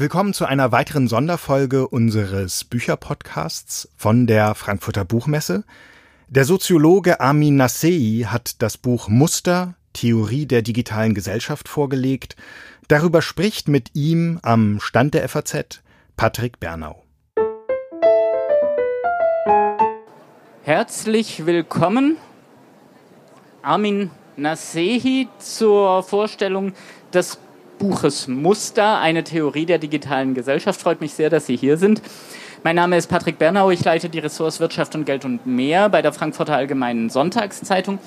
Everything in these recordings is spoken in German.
Willkommen zu einer weiteren Sonderfolge unseres Bücherpodcasts von der Frankfurter Buchmesse. Der Soziologe Armin Nassei hat das Buch Muster, Theorie der digitalen Gesellschaft vorgelegt. Darüber spricht mit ihm am Stand der FAZ Patrick Bernau. Herzlich willkommen, Armin Nasehi, zur Vorstellung des Buches Muster, eine Theorie der digitalen Gesellschaft. Freut mich sehr, dass Sie hier sind. Mein Name ist Patrick Bernau, ich leite die Ressorts Wirtschaft und Geld und mehr bei der Frankfurter Allgemeinen Sonntagszeitung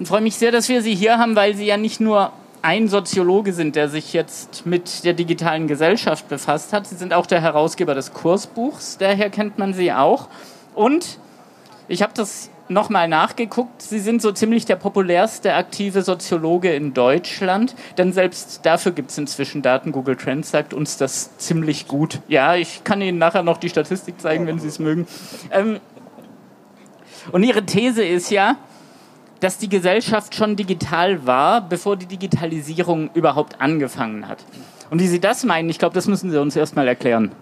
und freue mich sehr, dass wir Sie hier haben, weil Sie ja nicht nur ein Soziologe sind, der sich jetzt mit der digitalen Gesellschaft befasst hat. Sie sind auch der Herausgeber des Kursbuchs, daher kennt man Sie auch. Und ich habe das nochmal nachgeguckt. Sie sind so ziemlich der populärste aktive Soziologe in Deutschland, denn selbst dafür gibt es inzwischen Daten. Google Trends sagt uns das ziemlich gut. Ja, ich kann Ihnen nachher noch die Statistik zeigen, wenn Sie es mögen. Ähm, und Ihre These ist ja, dass die Gesellschaft schon digital war, bevor die Digitalisierung überhaupt angefangen hat. Und wie Sie das meinen, ich glaube, das müssen Sie uns erstmal erklären.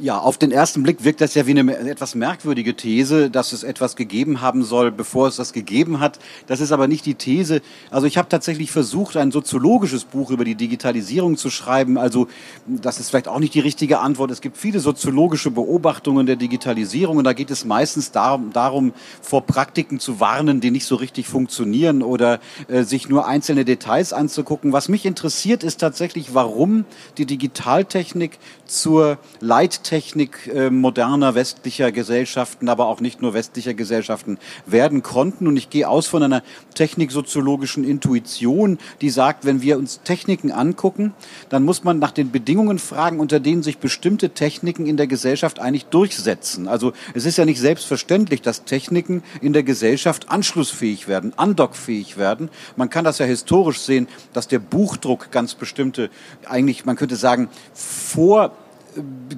Ja, auf den ersten Blick wirkt das ja wie eine etwas merkwürdige These, dass es etwas gegeben haben soll, bevor es das gegeben hat. Das ist aber nicht die These. Also ich habe tatsächlich versucht, ein soziologisches Buch über die Digitalisierung zu schreiben. Also das ist vielleicht auch nicht die richtige Antwort. Es gibt viele soziologische Beobachtungen der Digitalisierung und da geht es meistens darum, darum vor Praktiken zu warnen, die nicht so richtig funktionieren oder äh, sich nur einzelne Details anzugucken. Was mich interessiert, ist tatsächlich, warum die Digitaltechnik zur Leittechnik Technik äh, moderner westlicher Gesellschaften, aber auch nicht nur westlicher Gesellschaften werden konnten. Und ich gehe aus von einer techniksoziologischen Intuition, die sagt, wenn wir uns Techniken angucken, dann muss man nach den Bedingungen fragen, unter denen sich bestimmte Techniken in der Gesellschaft eigentlich durchsetzen. Also es ist ja nicht selbstverständlich, dass Techniken in der Gesellschaft anschlussfähig werden, andockfähig werden. Man kann das ja historisch sehen, dass der Buchdruck ganz bestimmte, eigentlich, man könnte sagen, vor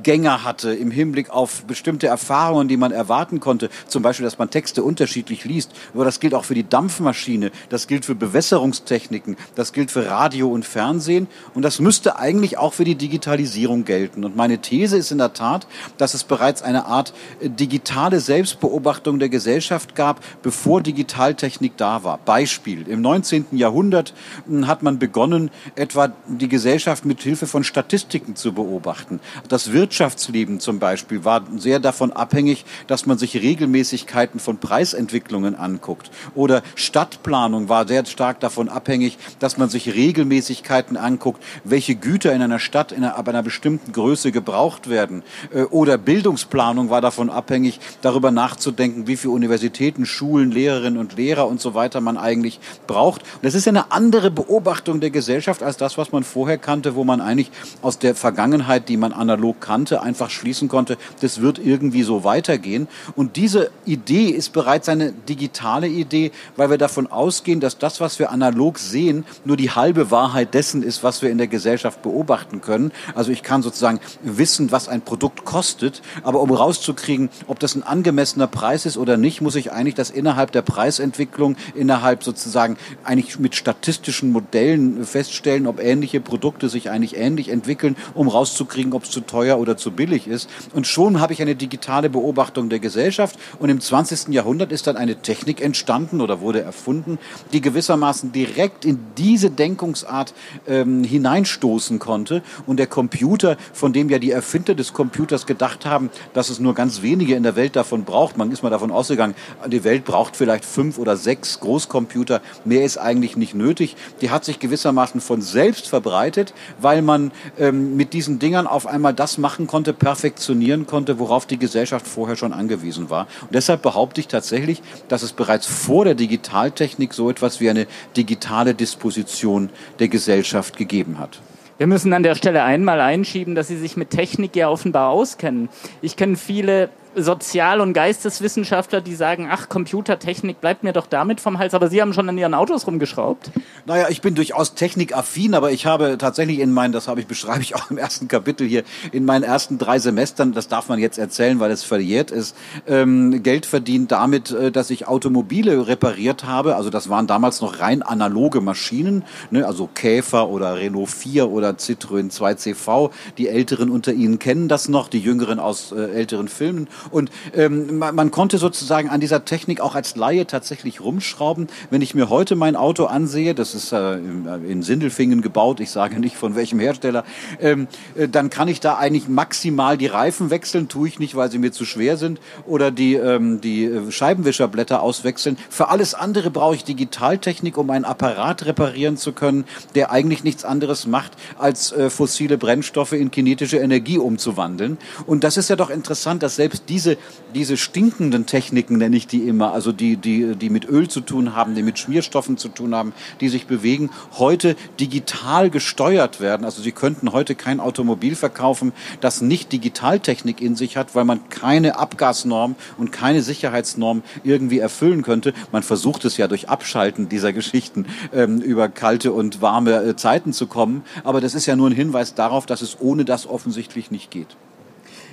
Gänger hatte im Hinblick auf bestimmte Erfahrungen, die man erwarten konnte. Zum Beispiel, dass man Texte unterschiedlich liest. Aber das gilt auch für die Dampfmaschine, das gilt für Bewässerungstechniken, das gilt für Radio und Fernsehen und das müsste eigentlich auch für die Digitalisierung gelten. Und meine These ist in der Tat, dass es bereits eine Art äh, digitale Selbstbeobachtung der Gesellschaft gab, bevor Digitaltechnik da war. Beispiel. Im 19. Jahrhundert hm, hat man begonnen, etwa die Gesellschaft mit Hilfe von Statistiken zu beobachten. Das Wirtschaftsleben zum Beispiel war sehr davon abhängig, dass man sich Regelmäßigkeiten von Preisentwicklungen anguckt. Oder Stadtplanung war sehr stark davon abhängig, dass man sich Regelmäßigkeiten anguckt, welche Güter in einer Stadt in einer, ab einer bestimmten Größe gebraucht werden. Äh, oder Bildungsplanung war davon abhängig, darüber nachzudenken, wie viele Universitäten, Schulen, Lehrerinnen und Lehrer und so weiter man eigentlich braucht. Und das ist eine andere Beobachtung der Gesellschaft als das, was man vorher kannte, wo man eigentlich aus der Vergangenheit, die man analog analog kannte, einfach schließen konnte, das wird irgendwie so weitergehen. Und diese Idee ist bereits eine digitale Idee, weil wir davon ausgehen, dass das, was wir analog sehen, nur die halbe Wahrheit dessen ist, was wir in der Gesellschaft beobachten können. Also ich kann sozusagen wissen, was ein Produkt kostet, aber um rauszukriegen, ob das ein angemessener Preis ist oder nicht, muss ich eigentlich das innerhalb der Preisentwicklung, innerhalb sozusagen eigentlich mit statistischen Modellen feststellen, ob ähnliche Produkte sich eigentlich ähnlich entwickeln, um rauszukriegen, ob es zu teuer oder zu billig ist. Und schon habe ich eine digitale Beobachtung der Gesellschaft. Und im 20. Jahrhundert ist dann eine Technik entstanden oder wurde erfunden, die gewissermaßen direkt in diese Denkungsart ähm, hineinstoßen konnte. Und der Computer, von dem ja die Erfinder des Computers gedacht haben, dass es nur ganz wenige in der Welt davon braucht. Man ist mal davon ausgegangen, die Welt braucht vielleicht fünf oder sechs Großcomputer. Mehr ist eigentlich nicht nötig. Die hat sich gewissermaßen von selbst verbreitet, weil man ähm, mit diesen Dingern auf einmal das machen konnte, perfektionieren konnte, worauf die Gesellschaft vorher schon angewiesen war. Und deshalb behaupte ich tatsächlich, dass es bereits vor der Digitaltechnik so etwas wie eine digitale Disposition der Gesellschaft gegeben hat. Wir müssen an der Stelle einmal einschieben, dass Sie sich mit Technik ja offenbar auskennen. Ich kenne viele Sozial- und Geisteswissenschaftler, die sagen, ach, Computertechnik bleibt mir doch damit vom Hals, aber Sie haben schon an Ihren Autos rumgeschraubt. Naja, ich bin durchaus technikaffin, aber ich habe tatsächlich in meinen, das habe ich, beschreibe ich auch im ersten Kapitel hier, in meinen ersten drei Semestern, das darf man jetzt erzählen, weil es verjährt ist, ähm, Geld verdient damit, äh, dass ich Automobile repariert habe. Also das waren damals noch rein analoge Maschinen, ne? also Käfer oder Renault 4 oder Citroën 2CV. Die Älteren unter Ihnen kennen das noch, die Jüngeren aus äh, älteren Filmen. Und ähm, man, man konnte sozusagen an dieser Technik auch als Laie tatsächlich rumschrauben. Wenn ich mir heute mein Auto ansehe, das ist äh, in Sindelfingen gebaut, ich sage nicht von welchem Hersteller, ähm, äh, dann kann ich da eigentlich maximal die Reifen wechseln, tue ich nicht, weil sie mir zu schwer sind, oder die, ähm, die äh, Scheibenwischerblätter auswechseln. Für alles andere brauche ich Digitaltechnik, um einen Apparat reparieren zu können, der eigentlich nichts anderes macht, als äh, fossile Brennstoffe in kinetische Energie umzuwandeln. Und das ist ja doch interessant, dass selbst diese, diese stinkenden Techniken, nenne ich die immer, also die, die, die mit Öl zu tun haben, die mit Schmierstoffen zu tun haben, die sich bewegen, heute digital gesteuert werden. Also Sie könnten heute kein Automobil verkaufen, das nicht Digitaltechnik in sich hat, weil man keine Abgasnorm und keine Sicherheitsnorm irgendwie erfüllen könnte. Man versucht es ja durch Abschalten dieser Geschichten ähm, über kalte und warme äh, Zeiten zu kommen. Aber das ist ja nur ein Hinweis darauf, dass es ohne das offensichtlich nicht geht.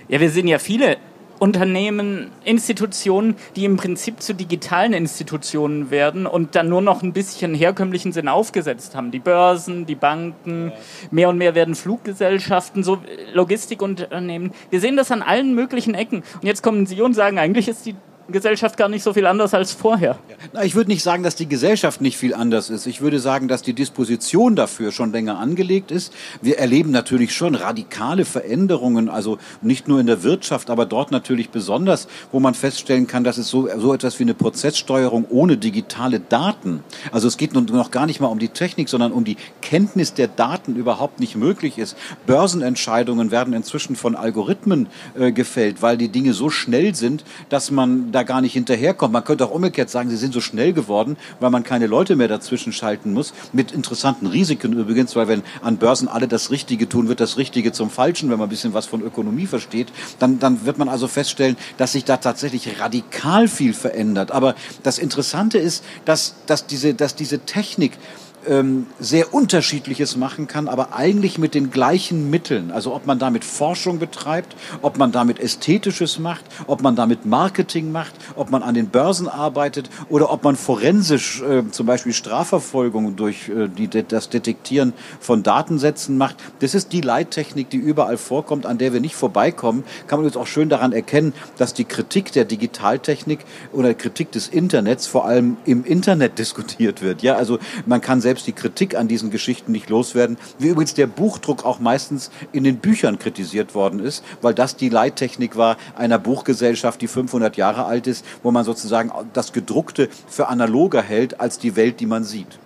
Ja, wir sehen ja viele Unternehmen, Institutionen, die im Prinzip zu digitalen Institutionen werden und dann nur noch ein bisschen herkömmlichen Sinn aufgesetzt haben. Die Börsen, die Banken, mehr und mehr werden Fluggesellschaften, so Logistikunternehmen. Wir sehen das an allen möglichen Ecken. Und jetzt kommen Sie und sagen, eigentlich ist die Gesellschaft gar nicht so viel anders als vorher. Na, ich würde nicht sagen, dass die Gesellschaft nicht viel anders ist. Ich würde sagen, dass die Disposition dafür schon länger angelegt ist. Wir erleben natürlich schon radikale Veränderungen, also nicht nur in der Wirtschaft, aber dort natürlich besonders, wo man feststellen kann, dass es so, so etwas wie eine Prozesssteuerung ohne digitale Daten, also es geht nun noch gar nicht mal um die Technik, sondern um die Kenntnis der Daten überhaupt nicht möglich ist. Börsenentscheidungen werden inzwischen von Algorithmen äh, gefällt, weil die Dinge so schnell sind, dass man da gar nicht hinterherkommt. Man könnte auch umgekehrt sagen, sie sind so schnell geworden, weil man keine Leute mehr dazwischen schalten muss. Mit interessanten Risiken übrigens, weil wenn an Börsen alle das Richtige tun, wird das Richtige zum Falschen, wenn man ein bisschen was von Ökonomie versteht. Dann, dann wird man also feststellen, dass sich da tatsächlich radikal viel verändert. Aber das Interessante ist, dass, dass, diese, dass diese Technik ähm, sehr Unterschiedliches machen kann, aber eigentlich mit den gleichen Mitteln. Also ob man damit Forschung betreibt, ob man damit Ästhetisches macht, ob man damit Marketing macht, ob man an den Börsen arbeitet oder ob man forensisch äh, zum Beispiel Strafverfolgung durch äh, die, das Detektieren von Datensätzen macht. Das ist die Leittechnik, die überall vorkommt, an der wir nicht vorbeikommen. Kann man jetzt auch schön daran erkennen, dass die Kritik der Digitaltechnik oder Kritik des Internets vor allem im Internet diskutiert wird. Ja, also man kann selbst die Kritik an diesen Geschichten nicht loswerden, wie übrigens der Buchdruck auch meistens in den Büchern kritisiert worden ist, weil das die Leittechnik war einer Buchgesellschaft, die 500 Jahre alt ist, wo man sozusagen das Gedruckte für analoger hält als die Welt, die man sieht.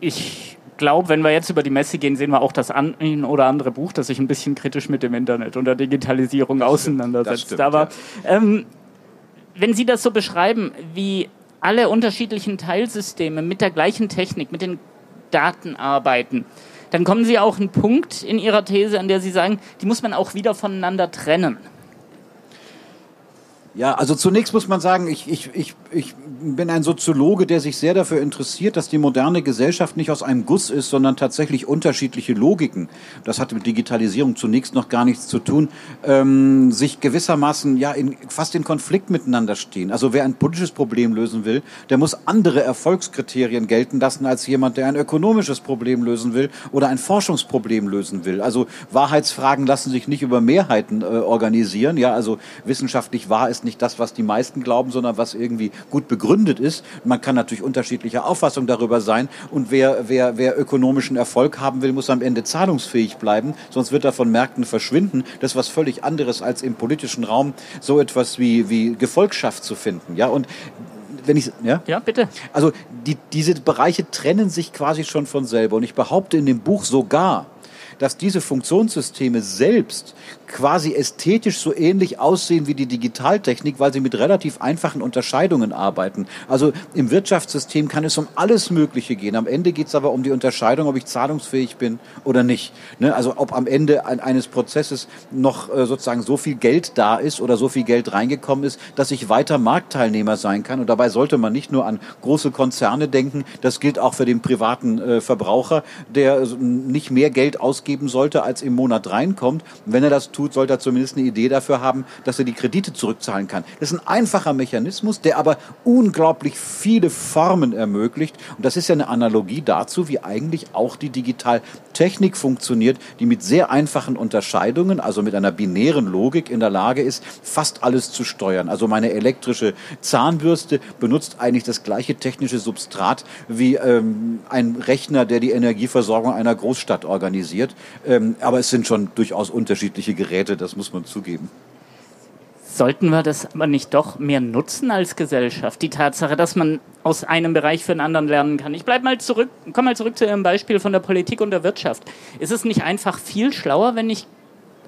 Ich glaube, wenn wir jetzt über die Messe gehen, sehen wir auch das ein oder andere Buch, das sich ein bisschen kritisch mit dem Internet und der Digitalisierung das auseinandersetzt. Stimmt, Aber ja. ähm, wenn Sie das so beschreiben, wie alle unterschiedlichen Teilsysteme mit der gleichen Technik, mit den Daten arbeiten, dann kommen Sie auch einen Punkt in Ihrer These, an der Sie sagen, die muss man auch wieder voneinander trennen. Ja, also zunächst muss man sagen, ich, ich, ich, ich bin ein Soziologe, der sich sehr dafür interessiert, dass die moderne Gesellschaft nicht aus einem Guss ist, sondern tatsächlich unterschiedliche Logiken, das hat mit Digitalisierung zunächst noch gar nichts zu tun, ähm, sich gewissermaßen ja in, fast in Konflikt miteinander stehen. Also wer ein politisches Problem lösen will, der muss andere Erfolgskriterien gelten lassen als jemand, der ein ökonomisches Problem lösen will oder ein Forschungsproblem lösen will. Also Wahrheitsfragen lassen sich nicht über Mehrheiten äh, organisieren. Ja, also wissenschaftlich wahr ist nicht das, was die meisten glauben, sondern was irgendwie gut begründet ist. Man kann natürlich unterschiedlicher Auffassung darüber sein. Und wer, wer, wer ökonomischen Erfolg haben will, muss am Ende zahlungsfähig bleiben, sonst wird er von Märkten verschwinden. Das ist was völlig anderes als im politischen Raum so etwas wie, wie Gefolgschaft zu finden. Ja, und wenn ich, ja? Ja, bitte. Also, die, diese Bereiche trennen sich quasi schon von selber. Und ich behaupte in dem Buch sogar, dass diese Funktionssysteme selbst quasi ästhetisch so ähnlich aussehen wie die Digitaltechnik, weil sie mit relativ einfachen Unterscheidungen arbeiten. Also im Wirtschaftssystem kann es um alles Mögliche gehen. Am Ende geht es aber um die Unterscheidung, ob ich zahlungsfähig bin oder nicht. Ne? Also ob am Ende eines Prozesses noch äh, sozusagen so viel Geld da ist oder so viel Geld reingekommen ist, dass ich weiter Marktteilnehmer sein kann. Und dabei sollte man nicht nur an große Konzerne denken, das gilt auch für den privaten äh, Verbraucher, der nicht mehr Geld ausgeben sollte, als im Monat reinkommt. Wenn er das tut, tut, sollte er zumindest eine Idee dafür haben, dass er die Kredite zurückzahlen kann. Das ist ein einfacher Mechanismus, der aber unglaublich viele Formen ermöglicht. Und das ist ja eine Analogie dazu, wie eigentlich auch die Digitaltechnik funktioniert, die mit sehr einfachen Unterscheidungen, also mit einer binären Logik in der Lage ist, fast alles zu steuern. Also meine elektrische Zahnbürste benutzt eigentlich das gleiche technische Substrat wie ähm, ein Rechner, der die Energieversorgung einer Großstadt organisiert. Ähm, aber es sind schon durchaus unterschiedliche Geräte. Das muss man zugeben. Sollten wir das aber nicht doch mehr nutzen als Gesellschaft? Die Tatsache, dass man aus einem Bereich für einen anderen lernen kann. Ich bleibe mal zurück, komme mal zurück zu Ihrem Beispiel von der Politik und der Wirtschaft. Ist es nicht einfach viel schlauer, wenn ich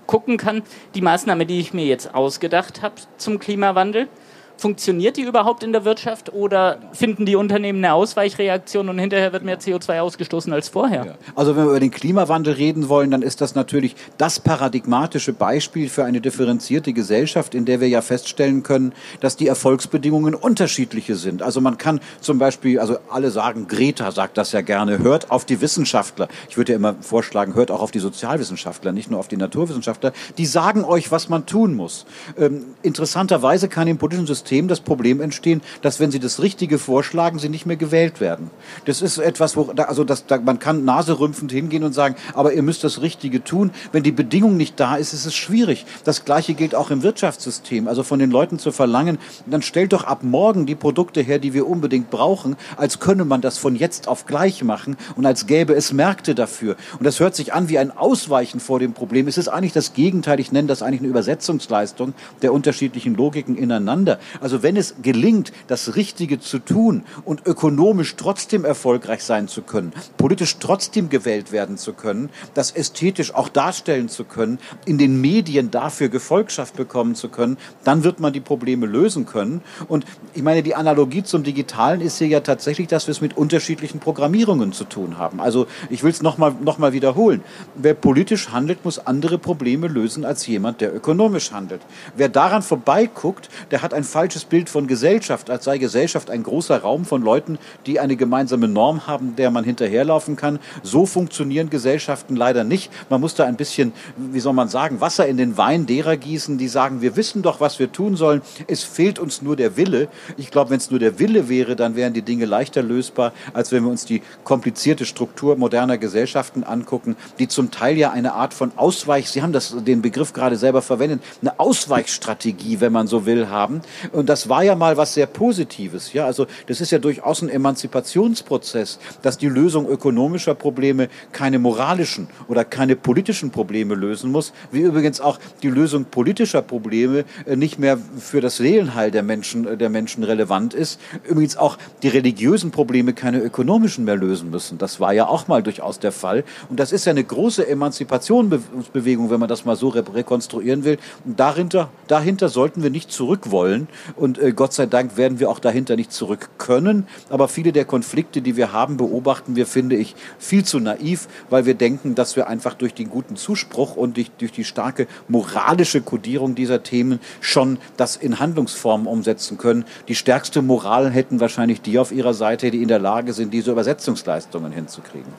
gucken kann, die Maßnahme, die ich mir jetzt ausgedacht habe zum Klimawandel, Funktioniert die überhaupt in der Wirtschaft oder finden die Unternehmen eine Ausweichreaktion und hinterher wird mehr CO2 ausgestoßen als vorher? Ja. Also wenn wir über den Klimawandel reden wollen, dann ist das natürlich das paradigmatische Beispiel für eine differenzierte Gesellschaft, in der wir ja feststellen können, dass die Erfolgsbedingungen unterschiedliche sind. Also man kann zum Beispiel, also alle sagen, Greta sagt das ja gerne, hört auf die Wissenschaftler. Ich würde ja immer vorschlagen, hört auch auf die Sozialwissenschaftler, nicht nur auf die Naturwissenschaftler. Die sagen euch, was man tun muss. Ähm, interessanterweise kann im politischen System System das Problem entstehen, dass wenn sie das Richtige vorschlagen, sie nicht mehr gewählt werden. Das ist etwas, wo, also das, da, man kann naserümpfend hingehen und sagen, aber ihr müsst das Richtige tun. Wenn die Bedingung nicht da ist, ist es schwierig. Das Gleiche gilt auch im Wirtschaftssystem. Also von den Leuten zu verlangen, dann stellt doch ab morgen die Produkte her, die wir unbedingt brauchen, als könne man das von jetzt auf gleich machen und als gäbe es Märkte dafür. Und das hört sich an wie ein Ausweichen vor dem Problem. Es ist eigentlich das Gegenteil. Ich nenne das eigentlich eine Übersetzungsleistung der unterschiedlichen Logiken ineinander. Also wenn es gelingt, das Richtige zu tun und ökonomisch trotzdem erfolgreich sein zu können, politisch trotzdem gewählt werden zu können, das ästhetisch auch darstellen zu können, in den Medien dafür Gefolgschaft bekommen zu können, dann wird man die Probleme lösen können. Und ich meine, die Analogie zum Digitalen ist hier ja tatsächlich, dass wir es mit unterschiedlichen Programmierungen zu tun haben. Also ich will es nochmal noch mal wiederholen. Wer politisch handelt, muss andere Probleme lösen als jemand, der ökonomisch handelt. Wer daran vorbeiguckt, der hat ein falsches falsches Bild von Gesellschaft, als sei Gesellschaft ein großer Raum von Leuten, die eine gemeinsame Norm haben, der man hinterherlaufen kann. So funktionieren Gesellschaften leider nicht. Man muss da ein bisschen, wie soll man sagen, Wasser in den Wein derer gießen, die sagen, wir wissen doch, was wir tun sollen. Es fehlt uns nur der Wille. Ich glaube, wenn es nur der Wille wäre, dann wären die Dinge leichter lösbar, als wenn wir uns die komplizierte Struktur moderner Gesellschaften angucken, die zum Teil ja eine Art von Ausweich, Sie haben das, den Begriff gerade selber verwendet, eine Ausweichstrategie, wenn man so will, haben. Und das war ja mal was sehr Positives. Ja, also das ist ja durchaus ein Emanzipationsprozess, dass die Lösung ökonomischer Probleme keine moralischen oder keine politischen Probleme lösen muss, wie übrigens auch die Lösung politischer Probleme äh, nicht mehr für das Seelenheil der Menschen, äh, der Menschen relevant ist. Übrigens auch die religiösen Probleme keine ökonomischen mehr lösen müssen. Das war ja auch mal durchaus der Fall. Und das ist ja eine große Emanzipationsbewegung, wenn man das mal so rekonstruieren will. Und dahinter, dahinter sollten wir nicht zurück wollen und äh, Gott sei Dank werden wir auch dahinter nicht zurück können. Aber viele der Konflikte, die wir haben, beobachten wir, finde ich, viel zu naiv, weil wir denken, dass wir einfach durch den guten Zuspruch und durch, durch die starke moralische Kodierung dieser Themen schon das in Handlungsformen umsetzen können. Die stärkste Moral hätten wahrscheinlich die auf ihrer Seite, die in der Lage sind, diese Übersetzungsleistungen hinzukriegen.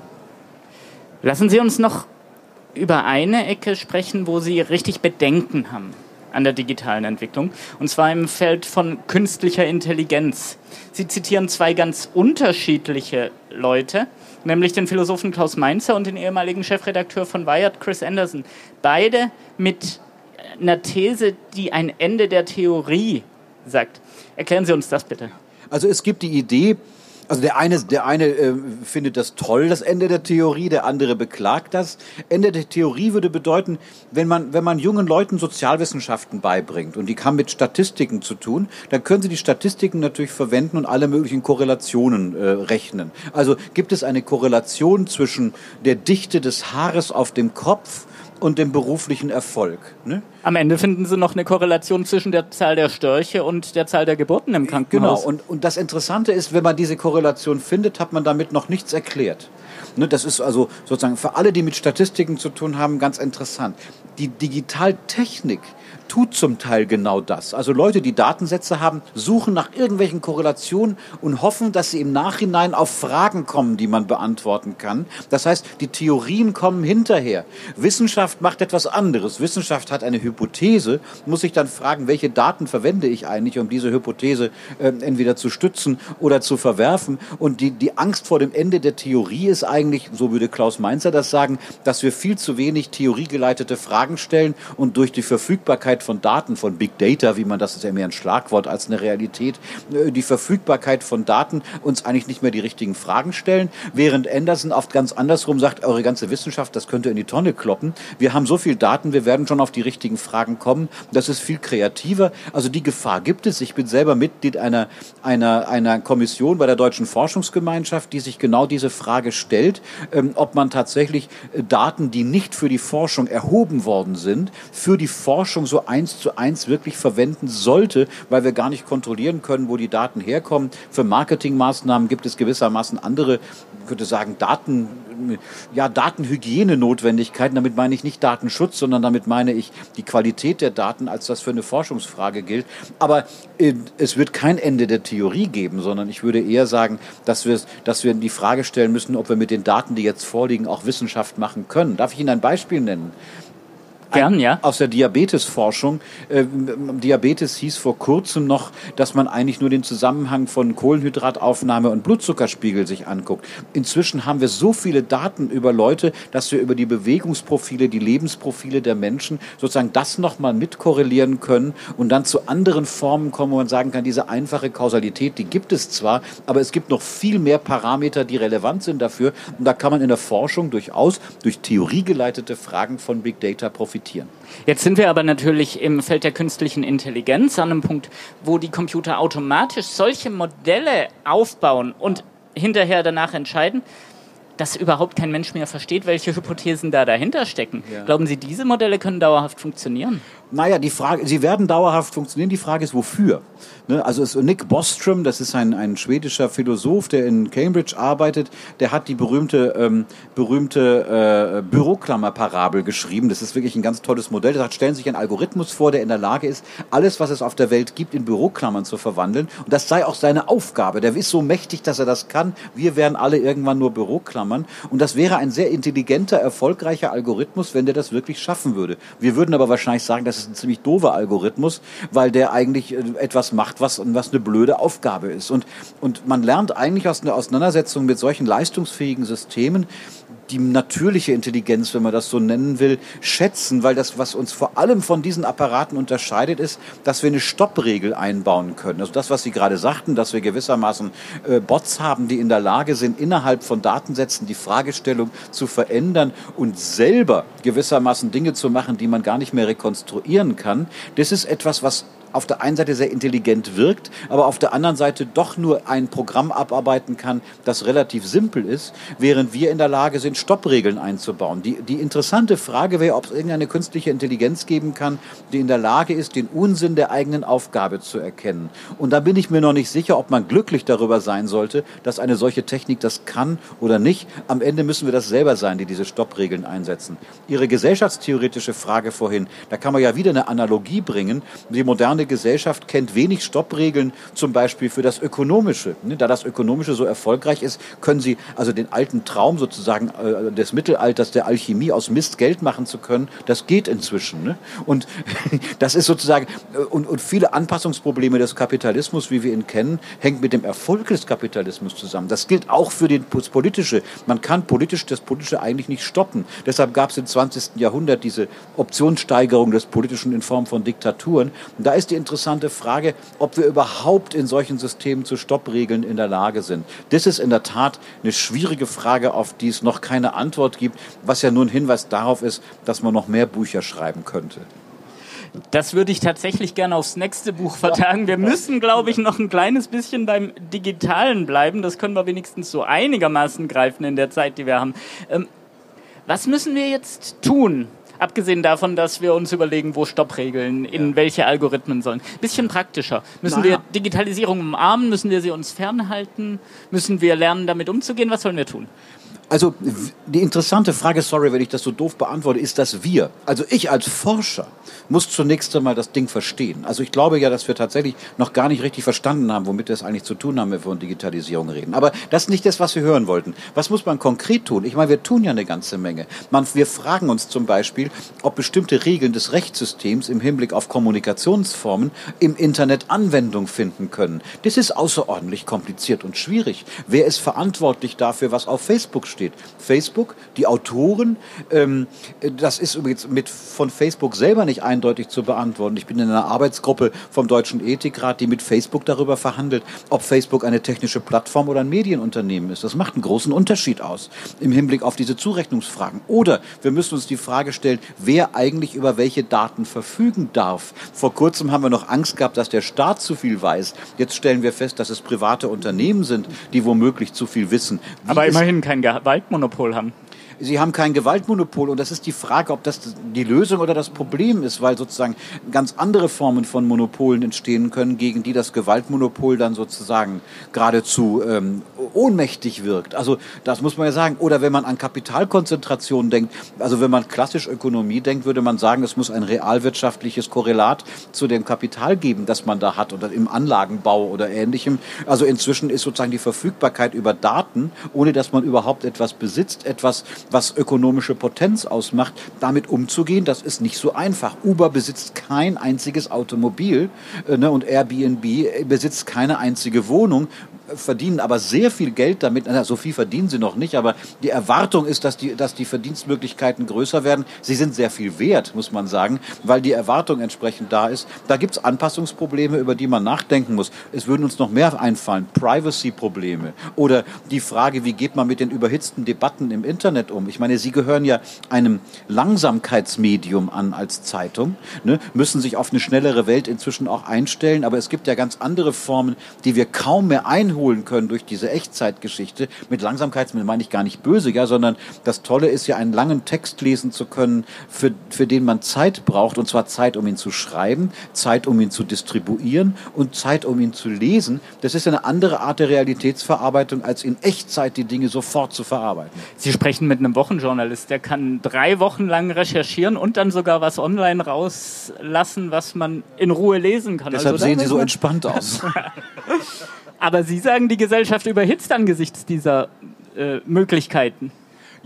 Lassen Sie uns noch über eine Ecke sprechen, wo Sie richtig Bedenken haben an der digitalen Entwicklung, und zwar im Feld von künstlicher Intelligenz. Sie zitieren zwei ganz unterschiedliche Leute, nämlich den Philosophen Klaus Mainzer und den ehemaligen Chefredakteur von Wired, Chris Anderson. Beide mit einer These, die ein Ende der Theorie sagt. Erklären Sie uns das bitte. Also es gibt die Idee, Also der eine, der eine äh, findet das toll, das Ende der Theorie, der andere beklagt das. Ende der Theorie würde bedeuten, wenn man, wenn man jungen Leuten Sozialwissenschaften beibringt und die haben mit Statistiken zu tun, dann können sie die Statistiken natürlich verwenden und alle möglichen Korrelationen äh, rechnen. Also gibt es eine Korrelation zwischen der Dichte des Haares auf dem Kopf und dem beruflichen Erfolg. Ne? Am Ende finden Sie noch eine Korrelation zwischen der Zahl der Störche und der Zahl der Geburten im Krankenhaus. Genau, und, und das Interessante ist, wenn man diese Korrelation findet, hat man damit noch nichts erklärt. Ne, das ist also sozusagen für alle, die mit Statistiken zu tun haben, ganz interessant. Die Digitaltechnik tut zum Teil genau das. Also Leute, die Datensätze haben, suchen nach irgendwelchen Korrelationen und hoffen, dass sie im Nachhinein auf Fragen kommen, die man beantworten kann. Das heißt, die Theorien kommen hinterher. Wissenschaft macht etwas anderes. Wissenschaft hat eine Hypothese, muss sich dann fragen, welche Daten verwende ich eigentlich, um diese Hypothese äh, entweder zu stützen oder zu verwerfen. Und die, die Angst vor dem Ende der Theorie ist eigentlich, so würde Klaus Mainzer das sagen, dass wir viel zu wenig theoriegeleitete Fragen stellen und durch die Verfügbarkeit Verfügbarkeit von Daten, von Big Data, wie man das ist ja mehr ein Schlagwort als eine Realität, äh, die Verfügbarkeit von Daten uns eigentlich nicht mehr die richtigen Fragen stellen, während Anderson oft ganz andersrum sagt, eure ganze Wissenschaft, das könnte in die Tonne kloppen. Wir haben so viel Daten, wir werden schon auf die richtigen Fragen kommen. Das ist viel kreativer. Also die Gefahr gibt es. Ich bin selber Mitglied einer, einer, einer Kommission bei der Deutschen Forschungsgemeinschaft, die sich genau diese Frage stellt, ähm, ob man tatsächlich äh, Daten, die nicht für die Forschung erhoben worden sind, für die Forschung so eins zu eins wirklich verwenden sollte, weil wir gar nicht kontrollieren können, wo die Daten herkommen. Für Marketingmaßnahmen gibt es gewissermaßen andere, ich würde sagen, Daten, ja, Datenhygiene-Notwendigkeiten. Damit meine ich nicht Datenschutz, sondern damit meine ich die Qualität der Daten, als das für eine Forschungsfrage gilt. Aber äh, es wird kein Ende der Theorie geben, sondern ich würde eher sagen, dass wir, dass wir die Frage stellen müssen, ob wir mit den Daten, die jetzt vorliegen, auch Wissenschaft machen können. Darf ich Ihnen ein Beispiel nennen? Gern, ja. Aus der Diabetesforschung. Äh, Diabetes hieß vor kurzem noch, dass man eigentlich nur den Zusammenhang von Kohlenhydrataufnahme und Blutzuckerspiegel sich anguckt. Inzwischen haben wir so viele Daten über Leute, dass wir über die Bewegungsprofile, die Lebensprofile der Menschen sozusagen das nochmal mitkorrelieren können und dann zu anderen Formen kommen, wo man sagen kann, diese einfache Kausalität, die gibt es zwar, aber es gibt noch viel mehr Parameter, die relevant sind dafür. Und da kann man in der Forschung durchaus durch theoriegeleitete Fragen von Big Data profitieren profitieren. Jetzt sind wir aber natürlich im Feld der künstlichen Intelligenz an einem Punkt, wo die Computer automatisch solche Modelle aufbauen und hinterher danach entscheiden, dass überhaupt kein Mensch mehr versteht, welche Hypothesen da dahinter stecken. Ja. Glauben Sie, diese Modelle können dauerhaft funktionieren? Naja, die Frage, sie werden dauerhaft funktionieren. Die Frage ist, wofür? Ne? Also ist Nick Bostrom, das ist ein, ein schwedischer Philosoph, der in Cambridge arbeitet, der hat die berühmte, ähm, berühmte äh, Büroklammer-Parabel geschrieben. Das ist wirklich ein ganz tolles Modell. Er sagt, stellen Sie sich einen Algorithmus vor, der in der Lage ist, alles, was es auf der Welt gibt, in Büroklammern zu verwandeln. Und das sei auch seine Aufgabe. Der ist so mächtig, dass er das kann. Wir wären alle irgendwann nur Büroklammern. Und das wäre ein sehr intelligenter, erfolgreicher Algorithmus, wenn der das wirklich schaffen würde. Wir würden aber wahrscheinlich sagen, das ist ein ziemlich doofer Algorithmus, weil der eigentlich äh, etwas macht, macht, was, was eine blöde Aufgabe ist. Und, und man lernt eigentlich aus einer Auseinandersetzung mit solchen leistungsfähigen Systemen, die natürliche Intelligenz, wenn man das so nennen will, schätzen, weil das, was uns vor allem von diesen Apparaten unterscheidet, ist, dass wir eine Stoppregel einbauen können. Also das, was Sie gerade sagten, dass wir gewissermaßen äh, Bots haben, die in der Lage sind, innerhalb von Datensätzen die Fragestellung zu verändern und selber gewissermaßen Dinge zu machen, die man gar nicht mehr rekonstruieren kann. Das ist etwas, was auf der einen Seite sehr intelligent wirkt, aber auf der anderen Seite doch nur ein Programm abarbeiten kann, das relativ simpel ist, während wir in der Lage sind, Stoppregeln einzubauen. Die, die interessante Frage wäre, ob es irgendeine künstliche Intelligenz geben kann, die in der Lage ist, den Unsinn der eigenen Aufgabe zu erkennen. Und da bin ich mir noch nicht sicher, ob man glücklich darüber sein sollte, dass eine solche Technik das kann oder nicht. Am Ende müssen wir das selber sein, die diese Stoppregeln einsetzen. Ihre gesellschaftstheoretische Frage vorhin, da kann man ja wieder eine Analogie bringen. Die moderne Gesellschaft kennt wenig Stoppregeln, zum Beispiel für das Ökonomische. Ne, da das Ökonomische so erfolgreich ist, können Sie also den alten Traum sozusagen äh, des Mittelalters der Alchemie aus Mist Geld machen zu können, das geht inzwischen. Ne? Und das ist sozusagen, äh, und, viele Anpassungsprobleme des Kapitalismus, wie wir ihn kennen, hängt mit dem Erfolg des Kapitalismus zusammen. Das gilt auch für das Politische. Man kann politisch das Politische eigentlich nicht stoppen. Deshalb gab es im 20. Jahrhundert diese Optionssteigerung des Politischen in Form von Diktaturen. Da ist ist die interessante Frage, ob wir überhaupt in solchen Systemen zu Stoppregeln in der Lage sind. Das ist in der Tat eine schwierige Frage, auf die es noch keine Antwort gibt, was ja nur ein Hinweis darauf ist, dass man noch mehr Bücher schreiben könnte. Das würde ich tatsächlich gerne aufs nächste Buch vertagen. Wir müssen, glaube ich, noch ein kleines bisschen beim Digitalen bleiben. Das können wir wenigstens so einigermaßen greifen in der Zeit, die wir haben. Ähm, was müssen wir jetzt tun? Abgesehen davon, dass wir uns überlegen, wo Stoppregeln, in ja. welche Algorithmen sollen. Bisschen praktischer. Müssen naja. wir Digitalisierung umarmen? Müssen wir sie uns fernhalten? Müssen wir lernen, damit umzugehen? Was sollen wir tun? Also die interessante Frage, sorry, wenn ich das so doof beantworte, ist, dass wir, also ich als Forscher, muss zunächst einmal das Ding verstehen. Also ich glaube ja, dass wir tatsächlich noch gar nicht richtig verstanden haben, womit wir es eigentlich zu tun haben, wenn wir von Digitalisierung reden. Aber das ist nicht das, was wir hören wollten. Was muss man konkret tun? Ich meine, wir tun ja eine ganze Menge. Man, wir fragen uns zum Beispiel, ob bestimmte Regeln des Rechtssystems im Hinblick auf Kommunikationsformen im Internet Anwendung finden können. Das ist außerordentlich kompliziert und schwierig. Wer ist verantwortlich dafür, was auf Facebook steht. Facebook, die Autoren, ähm, das ist übrigens mit von Facebook selber nicht eindeutig zu beantworten. Ich bin in einer Arbeitsgruppe vom Deutschen Ethikrat, die mit Facebook darüber verhandelt, ob Facebook eine technische Plattform oder ein Medienunternehmen ist. Das macht einen großen Unterschied aus im Hinblick auf diese Zurechnungsfragen. Oder wir müssen uns die Frage stellen, wer eigentlich über welche Daten verfügen darf. Vor kurzem haben wir noch Angst gehabt, dass der Staat zu viel weiß. Jetzt stellen wir fest, dass es private Unternehmen sind, die womöglich zu viel wissen. Wie Aber immerhin kein Gewaltmonopol haben. Sie haben kein Gewaltmonopol und das ist die Frage, ob das die Lösung oder das Problem ist, weil sozusagen ganz andere Formen von Monopolen entstehen können, gegen die das Gewaltmonopol dann sozusagen geradezu ähm, ohnmächtig wirkt. Also das muss man ja sagen. Oder wenn man an Kapitalkonzentration denkt, also wenn man klassisch Ökonomie denkt, würde man sagen, es muss ein realwirtschaftliches Korrelat zu dem Kapital geben, das man da hat oder im Anlagenbau oder ähnlichem. Also inzwischen ist sozusagen die Verfügbarkeit über Daten, ohne dass man überhaupt etwas besitzt, etwas, was ökonomische Potenz ausmacht, damit umzugehen, das ist nicht so einfach. Uber besitzt kein einziges Automobil äh, ne, und Airbnb besitzt keine einzige Wohnung verdienen aber sehr viel Geld damit. Na, so viel verdienen sie noch nicht, aber die Erwartung ist, dass die, dass die Verdienstmöglichkeiten größer werden. Sie sind sehr viel wert, muss man sagen, weil die Erwartung entsprechend da ist. Da gibt es Anpassungsprobleme, über die man nachdenken muss. Es würden uns noch mehr einfallen. Privacy-Probleme oder die Frage, wie geht man mit den überhitzten Debatten im Internet um? Ich meine, Sie gehören ja einem Langsamkeitsmedium an als Zeitung, ne? müssen sich auf eine schnellere Welt inzwischen auch einstellen, aber es gibt ja ganz andere Formen, die wir kaum mehr einholen können durch diese Echtzeitgeschichte. Mit Langsamkeitsmitteln meine ich gar nicht böse, ja, sondern das Tolle ist ja, einen langen Text lesen zu können, für, für den man Zeit braucht, und zwar Zeit, um ihn zu schreiben, Zeit, um ihn zu distribuieren und Zeit, um ihn zu lesen. Das ist eine andere Art der Realitätsverarbeitung, als in Echtzeit die Dinge sofort zu verarbeiten. Sie sprechen mit einem Wochenjournalist, der kann drei Wochen lang recherchieren und dann sogar was online rauslassen, was man in Ruhe lesen kann. Deshalb also, sehen Sie so entspannt aus. Aber Sie sagen, die Gesellschaft überhitzt angesichts dieser äh, Möglichkeiten.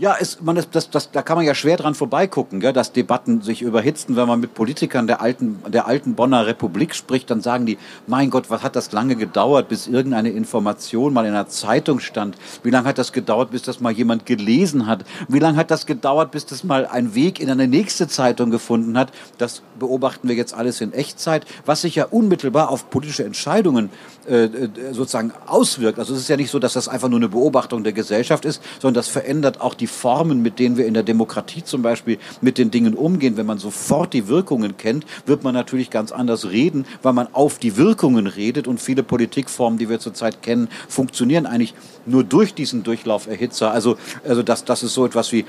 Ja, ist, man ist, das, das, da kann man ja schwer dran vorbeigucken, gell, dass Debatten sich überhitzen. Wenn man mit Politikern der alten, der alten Bonner Republik spricht, dann sagen die, mein Gott, was hat das lange gedauert, bis irgendeine Information mal in einer Zeitung stand? Wie lange hat das gedauert, bis das mal jemand gelesen hat? Wie lange hat das gedauert, bis das mal einen Weg in eine nächste Zeitung gefunden hat? Das beobachten wir jetzt alles in Echtzeit, was sich ja unmittelbar auf politische Entscheidungen äh, äh sozusagen auswirkt. Also es ist ja nicht so, dass das einfach nur eine Beobachtung der Gesellschaft ist, sondern das verändert auch die Formen, mit denen wir in der Demokratie zum Beispiel mit den Dingen umgehen. Wenn man sofort die Wirkungen kennt, wird man natürlich ganz anders reden, weil man auf die Wirkungen redet und viele Politikformen, die wir zurzeit kennen, funktionieren eigentlich nur durch diesen Durchlauferhitzer. Also, also das, das ist so etwas wie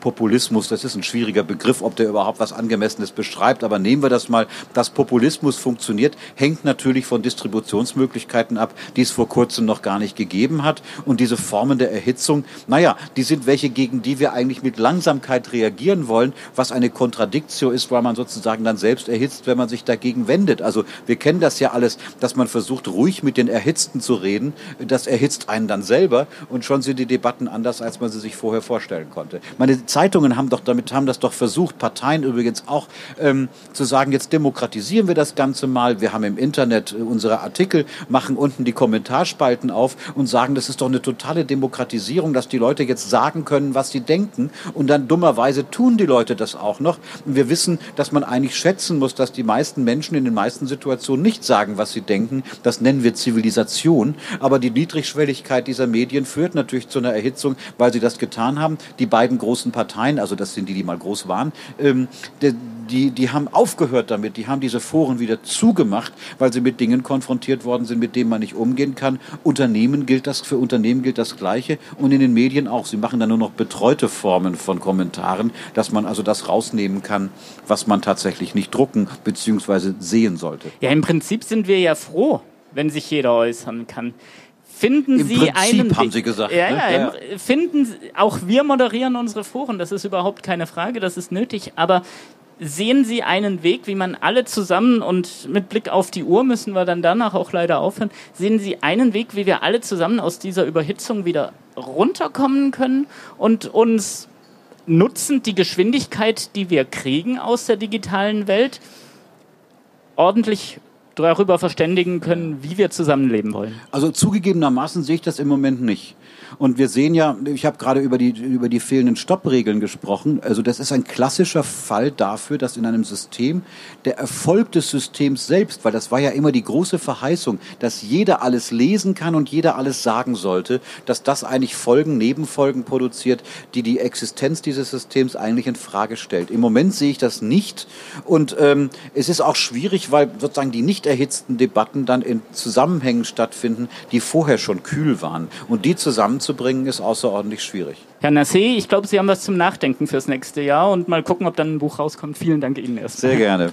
Populismus, das ist ein schwieriger Begriff, ob der überhaupt was Angemessenes beschreibt, aber nehmen wir das mal, dass Populismus funktioniert, hängt natürlich von Distributionsmöglichkeiten ab, die es vor kurzem noch gar nicht gegeben hat. Und diese Formen der Erhitzung, naja, die sind welche, gegen die wir eigentlich mit Langsamkeit reagieren wollen, was eine Kontradiktio ist, weil man sozusagen dann selbst erhitzt, wenn man sich dagegen wendet. Also wir kennen das ja alles, dass man versucht, ruhig mit den Erhitzten zu reden. Das erhitzt einen dann selber und schon sind die Debatten anders, als man sie sich vorher vorstellen konnte. Man meine Zeitungen haben doch damit haben das doch versucht, Parteien übrigens auch ähm, zu sagen, jetzt demokratisieren wir das Ganze mal. Wir haben im Internet äh, unsere Artikel, machen unten die Kommentarspalten auf und sagen, das ist doch eine totale Demokratisierung, dass die Leute jetzt sagen können, was sie denken. Und dann dummerweise tun die Leute das auch noch. Und wir wissen, dass man eigentlich schätzen muss, dass die meisten Menschen in den meisten Situationen nicht sagen, was sie denken. Das nennen wir Zivilisation. Aber die Niedrigschwelligkeit dieser Medien führt natürlich zu einer Erhitzung, weil sie das getan haben. Die beiden großen Parteien, also das sind die, die mal groß waren, ähm, die, die haben aufgehört damit, die haben diese Foren wieder zugemacht, weil sie mit Dingen konfrontiert worden sind, mit denen man nicht umgehen kann. Unternehmen gilt das, für Unternehmen gilt das Gleiche und in den Medien auch. Sie machen dann nur noch betreute Formen von Kommentaren, dass man also das rausnehmen kann, was man tatsächlich nicht drucken bzw. sehen sollte. Ja, im Prinzip sind wir ja froh, wenn sich jeder äußern kann. Finden Im Sie Prinzip einen haben Sie gesagt, Ja, ne? ja, im- finden auch wir moderieren unsere Foren, das ist überhaupt keine Frage, das ist nötig, aber sehen Sie einen Weg, wie man alle zusammen und mit Blick auf die Uhr müssen wir dann danach auch leider aufhören. Sehen Sie einen Weg, wie wir alle zusammen aus dieser Überhitzung wieder runterkommen können und uns nutzend die Geschwindigkeit, die wir kriegen aus der digitalen Welt, ordentlich darüber verständigen können, wie wir zusammenleben wollen. Also zugegebenermaßen sehe ich das im Moment nicht. Und wir sehen ja, ich habe gerade über die, über die fehlenden Stoppregeln gesprochen. Also das ist ein klassischer Fall dafür, dass in einem System der Erfolg des Systems selbst, weil das war ja immer die große Verheißung, dass jeder alles lesen kann und jeder alles sagen sollte, dass das eigentlich Folgen, Nebenfolgen produziert, die die Existenz dieses Systems eigentlich in Frage stellt. Im Moment sehe ich das nicht und ähm, es ist auch schwierig, weil sozusagen die nicht erhitzten Debatten dann in Zusammenhängen stattfinden, die vorher schon kühl waren. Und die zusammenzubringen ist außerordentlich schwierig. Herr Nassé, ich glaube, Sie haben was zum Nachdenken fürs nächste Jahr und mal gucken, ob dann ein Buch rauskommt. Vielen Dank Ihnen erst. Sehr gerne.